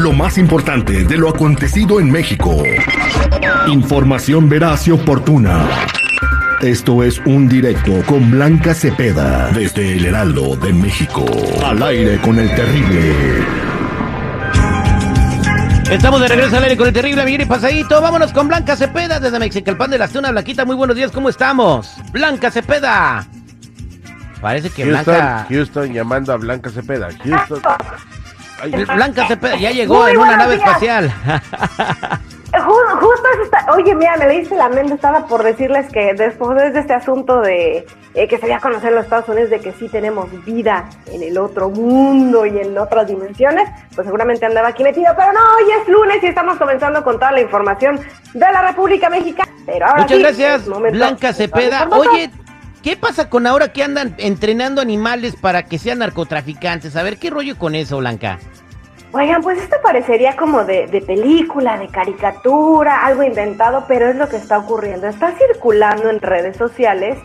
Lo más importante de lo acontecido en México. Información veraz y oportuna. Esto es un directo con Blanca Cepeda desde el Heraldo de México. Al aire con el terrible. Estamos de regreso al aire con el terrible Miguel y Pasadito. Vámonos con Blanca Cepeda desde México. El pan de la zona Blanquita. Muy buenos días, ¿cómo estamos? Blanca Cepeda. Parece que Houston, Blanca. Houston llamando a Blanca Cepeda. Houston. Blanca Cepeda ya llegó Muy en una nave días. espacial. Ju- Justo eso está. Oye, mira, me leíste la mente. Estaba por decirles que después de este asunto de eh, que se dio a conocer en los Estados Unidos de que sí tenemos vida en el otro mundo y en otras dimensiones, pues seguramente andaba aquí metido. Pero no, hoy es lunes y estamos comenzando con toda la información de la República Mexicana. Pero ahora Muchas sí, gracias, momento Blanca Cepeda. Oye, ¿qué pasa con ahora que andan entrenando animales para que sean narcotraficantes? A ver, ¿qué rollo con eso, Blanca? Oigan, pues esto parecería como de, película, de caricatura, algo inventado, pero es lo que está ocurriendo. Está circulando en redes sociales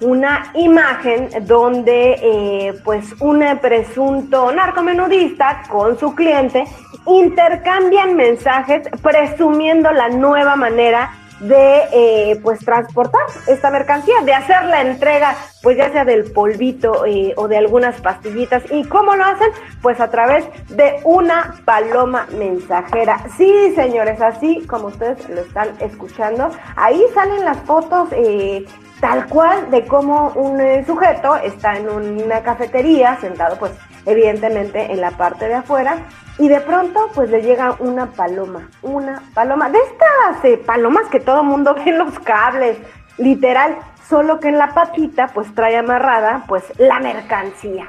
una imagen donde eh, pues un presunto narcomenudista con su cliente intercambian mensajes presumiendo la nueva manera de eh, pues transportar esta mercancía, de hacer la entrega, pues ya sea del polvito eh, o de algunas pastillitas. ¿Y cómo lo hacen? Pues a través de una paloma mensajera. Sí, señores, así como ustedes lo están escuchando, ahí salen las fotos eh, tal cual de cómo un eh, sujeto está en una cafetería sentado pues evidentemente en la parte de afuera y de pronto pues le llega una paloma, una paloma de estas eh, palomas que todo mundo ve en los cables, literal, solo que en la patita pues trae amarrada pues la mercancía.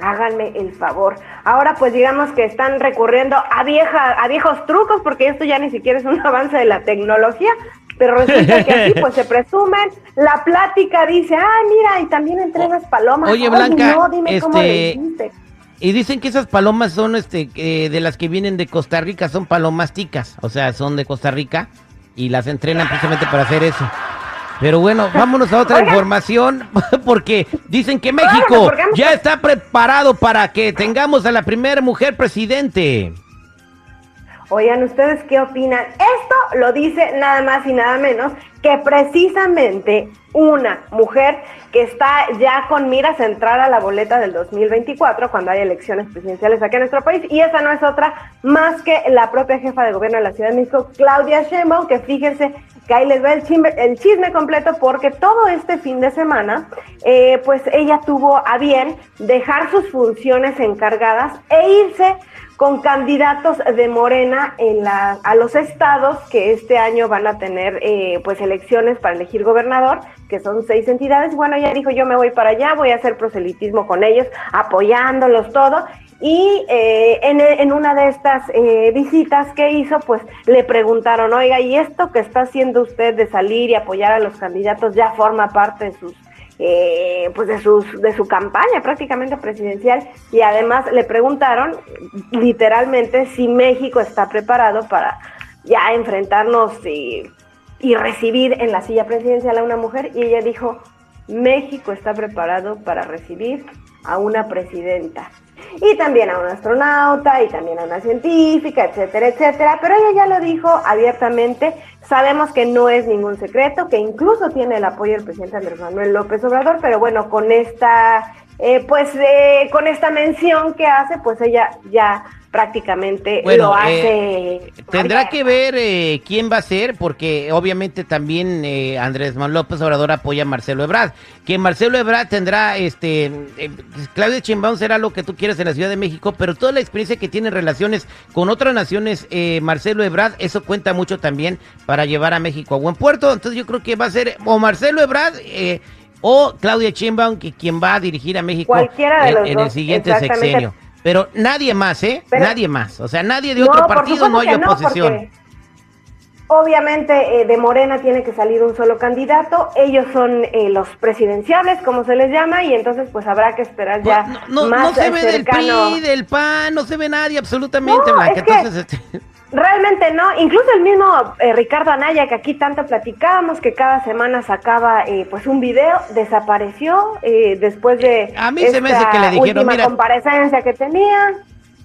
Háganme el favor. Ahora pues digamos que están recurriendo a vieja, a viejos trucos porque esto ya ni siquiera es un avance de la tecnología, pero resulta que así pues se presumen, la plática dice, ah, mira, y también entregas palomas. Oye, Ay, Blanca, no, dime cómo le este. Y dicen que esas palomas son este eh, de las que vienen de Costa Rica, son palomas ticas, o sea, son de Costa Rica y las entrenan precisamente para hacer eso. Pero bueno, vámonos a otra información porque dicen que México ya está preparado para que tengamos a la primera mujer presidente. Oigan, ¿ustedes qué opinan? Esto lo dice nada más y nada menos que precisamente una mujer que está ya con miras a entrar a la boleta del 2024 cuando hay elecciones presidenciales aquí en nuestro país y esa no es otra más que la propia jefa de gobierno de la Ciudad de México, Claudia Sheinbaum, que fíjense que ahí les va el chisme, el chisme completo porque todo este fin de semana eh, pues ella tuvo a bien dejar sus funciones encargadas e irse con candidatos de Morena en la, a los estados que este año van a tener eh, pues elecciones para elegir gobernador, que son seis entidades. Bueno, ella dijo yo me voy para allá, voy a hacer proselitismo con ellos, apoyándolos todo. Y eh, en, una de estas eh, visitas que hizo, pues le preguntaron, oiga, ¿y esto que está haciendo usted de salir y apoyar a los candidatos ya forma parte de sus eh, pues de sus de su campaña prácticamente presidencial y además le preguntaron literalmente si México está preparado para ya enfrentarnos y recibir en la silla presidencial a una mujer. Y ella dijo México está preparado para recibir a una presidenta y también a un astronauta y también a una científica, etcétera, etcétera. Pero ella ya lo dijo abiertamente. Sabemos que no es ningún secreto, que incluso tiene el apoyo del presidente Andrés Manuel López Obrador, pero bueno, con esta, eh, pues, eh, con esta mención que hace, pues ella ya prácticamente Bueno, lo eh, hace. Tendrá que ver eh, quién va a ser, porque obviamente también eh, Andrés Manuel López Obrador apoya a Marcelo Ebrard. Que Marcelo Ebrard tendrá, este, eh, Claudia Sheinbaum será lo que tú quieras en la Ciudad de México, pero toda la experiencia que tiene en relaciones con otras naciones, eh, Marcelo Ebrard, eso cuenta mucho también para llevar a México a buen puerto. Entonces yo creo que va a ser o Marcelo Ebrard o Claudia Sheinbaum que quien va a dirigir a México Cualquiera de los en el siguiente sexenio. Pero nadie más, ¿eh? Pero- nadie más. O sea, nadie de No, otro partido, no hay no, oposición. Obviamente eh, de Morena tiene que salir un solo candidato, ellos son eh, los presidenciables, como se les llama, y entonces pues habrá que esperar ya Pues, no, no, más no se ve cercano. del PRI, del PAN, no se ve nadie absolutamente, No, Blanca. es que- Entonces, este, Realmente no, incluso el mismo eh, Ricardo Anaya, que aquí tanto platicábamos, que cada semana sacaba eh, pues un video, desapareció eh, después de A mí se me hace esta que le dijeron, última "Mira, comparecencia que tenía.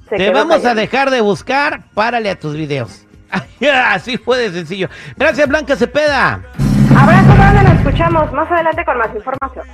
Se Te vamos a dejar de buscar, párale a tus videos. Así fue de sencillo. Gracias, Blanca Cepeda. Abrazo grande, nos escuchamos más adelante con más información.